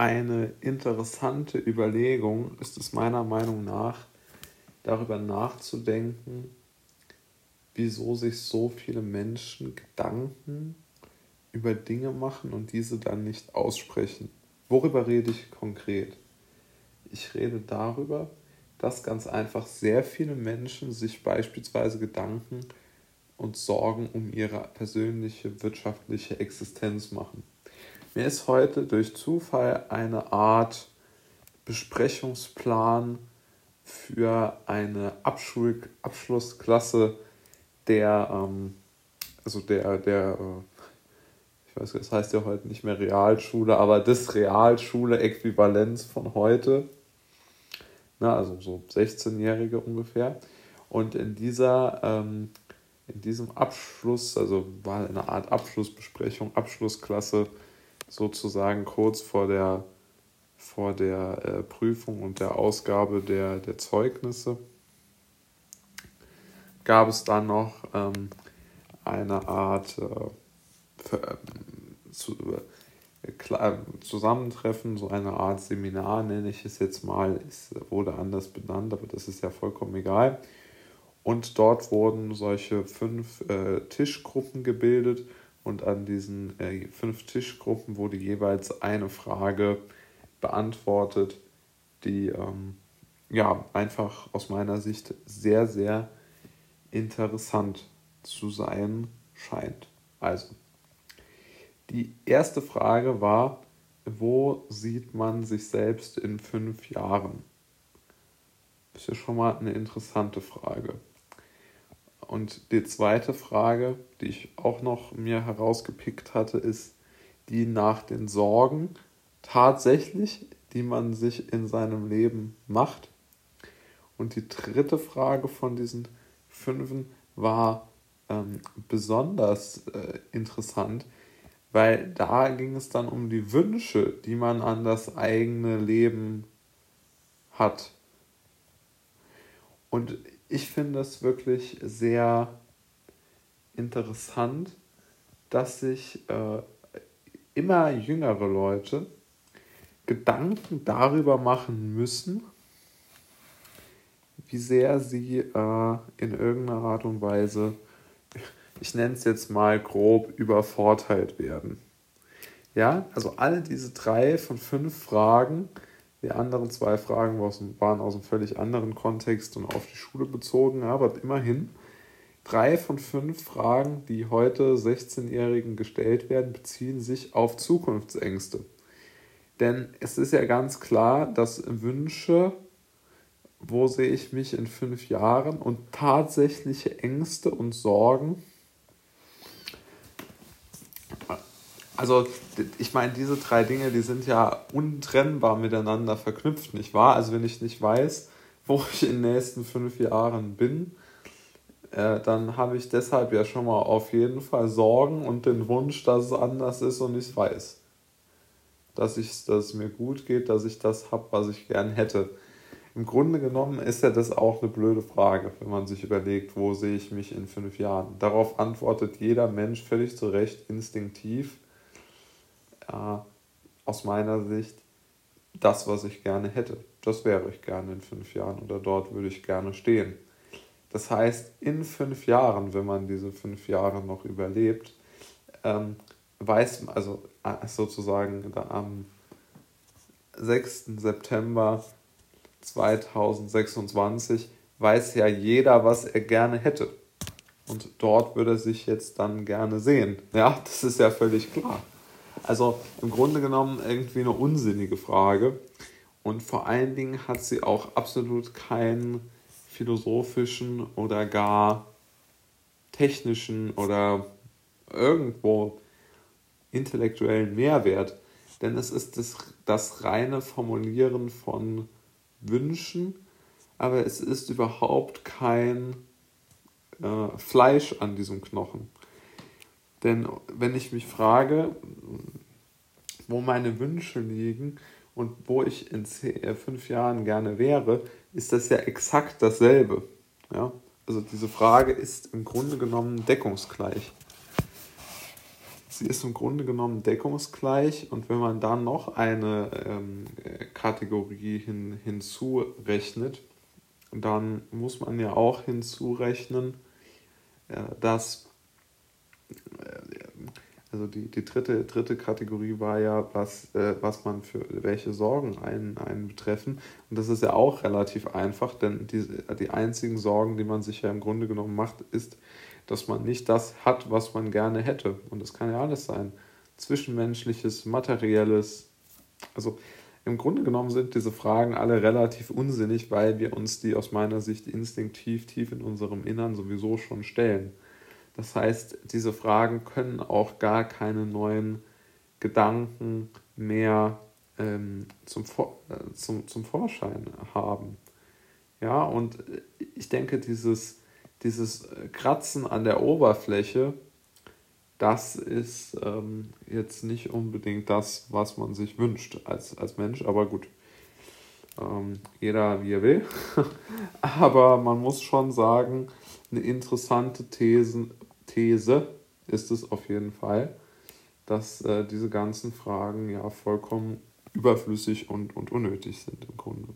eine interessante Überlegung ist es meiner Meinung nach, darüber nachzudenken, wieso sich so viele Menschen Gedanken über Dinge machen und diese dann nicht aussprechen. Worüber rede ich konkret? Ich rede darüber, dass ganz einfach sehr viele Menschen sich beispielsweise Gedanken und Sorgen um ihre persönliche wirtschaftliche Existenz machen. Mir ist heute durch Zufall eine Art Besprechungsplan für eine Abschul Abschlussklasse der, ähm, also der, der, äh, ich weiß, das heißt ja heute nicht mehr Realschule, aber das Realschule-Äquivalenz von heute, na, also so 16-Jährige ungefähr. Und in dieser, ähm, in diesem Abschluss, also war eine Art Abschlussbesprechung, Abschlussklasse, sozusagen kurz vor der, vor der äh, Prüfung und der Ausgabe der, der Zeugnisse gab es dann noch ähm, eine Art äh, für, äh, zu, äh, Zusammentreffen, so eine Art Seminar nenne ich es jetzt mal, es wurde anders benannt, aber das ist ja vollkommen egal. Und dort wurden solche fünf äh, Tischgruppen gebildet und an diesen äh, fünf Tischgruppen wurde jeweils eine Frage beantwortet, die ähm, ja einfach aus meiner Sicht sehr, sehr interessant zu sein scheint. Also, die erste Frage war, wo sieht man sich selbst in fünf Jahren? Das ist ja schon mal eine interessante Frage. Und die zweite Frage, die ich auch noch mir herausgepickt hatte, ist die nach den Sorgen tatsächlich, die man sich in seinem Leben macht. Und die dritte Frage von diesen fünfen war ähm, besonders äh, interessant, weil da ging es dann um die Wünsche, die man an das eigene Leben hat. Und ich finde es wirklich sehr interessant, dass sich äh, immer jüngere Leute Gedanken darüber machen müssen, wie sehr sie äh, in irgendeiner Art und Weise, ich nenne es jetzt mal grob, übervorteilt werden. Ja, also alle diese drei von fünf Fragen die anderen zwei Fragen waren aus einem völlig anderen Kontext und auf die Schule bezogen, aber immerhin drei von fünf Fragen, die heute 16-Jährigen gestellt werden, beziehen sich auf Zukunftsängste. Denn es ist ja ganz klar, dass Wünsche, wo sehe ich mich in fünf Jahren und tatsächliche Ängste und Sorgen also ich meine, diese drei Dinge, die sind ja untrennbar miteinander verknüpft, nicht wahr? Also wenn ich nicht weiß, wo ich in den nächsten fünf Jahren bin, äh, dann habe ich deshalb ja schon mal auf jeden Fall Sorgen und den Wunsch, dass es anders ist und ich weiß. Dass, ich, dass es mir gut geht, dass ich das habe, was ich gern hätte. Im Grunde genommen ist ja das auch eine blöde Frage, wenn man sich überlegt, wo sehe ich mich in fünf Jahren. Darauf antwortet jeder Mensch völlig zu Recht instinktiv äh, aus meiner Sicht das, was ich gerne hätte. Das wäre ich gerne in fünf Jahren oder dort würde ich gerne stehen. Das heißt, in fünf Jahren, wenn man diese fünf Jahre noch überlebt, ähm, weiß man, also äh, sozusagen am 6. September 2026 weiß ja jeder, was er gerne hätte. Und dort würde er sich jetzt dann gerne sehen. Ja, das ist ja völlig klar. Also im Grunde genommen irgendwie eine unsinnige Frage. Und vor allen Dingen hat sie auch absolut keinen philosophischen oder gar technischen oder irgendwo intellektuellen Mehrwert. Denn es ist das, das reine Formulieren von Wünschen, aber es ist überhaupt kein äh, Fleisch an diesem Knochen. Denn wenn ich mich frage, wo meine Wünsche liegen und wo ich in äh, fünf Jahren gerne wäre, ist das ja exakt dasselbe. Ja? Also diese Frage ist im Grunde genommen deckungsgleich. sie ist im Grunde genommen deckungsgleich und wenn man dann noch eine ähm, Kategorie hin, hinzurechnet, dann muss man ja auch hinzurechnen, äh, dass äh, also die, die dritte, dritte Kategorie war ja, was, äh, was man für welche Sorgen einen, einen betreffen. Und das ist ja auch relativ einfach, denn die, die einzigen Sorgen, die man sich ja im Grunde genommen macht, ist, dass man nicht das hat, was man gerne hätte. Und das kann ja alles sein. Zwischenmenschliches, materielles. Also im Grunde genommen sind diese Fragen alle relativ unsinnig, weil wir uns die aus meiner Sicht instinktiv tief in unserem Innern sowieso schon stellen. Das heißt, diese Fragen können auch gar keine neuen Gedanken mehr ähm, zum, äh, zum, zum Vorschein haben. Ja, und ich denke, dieses, dieses Kratzen an der Oberfläche, das ist ähm, jetzt nicht unbedingt das, was man sich wünscht als, als Mensch, aber gut. Ähm, jeder wie er will. aber man muss schon sagen, eine interessante Thesen, These ist es auf jeden Fall, dass äh, diese ganzen Fragen ja vollkommen überflüssig und, und unnötig sind im Grunde.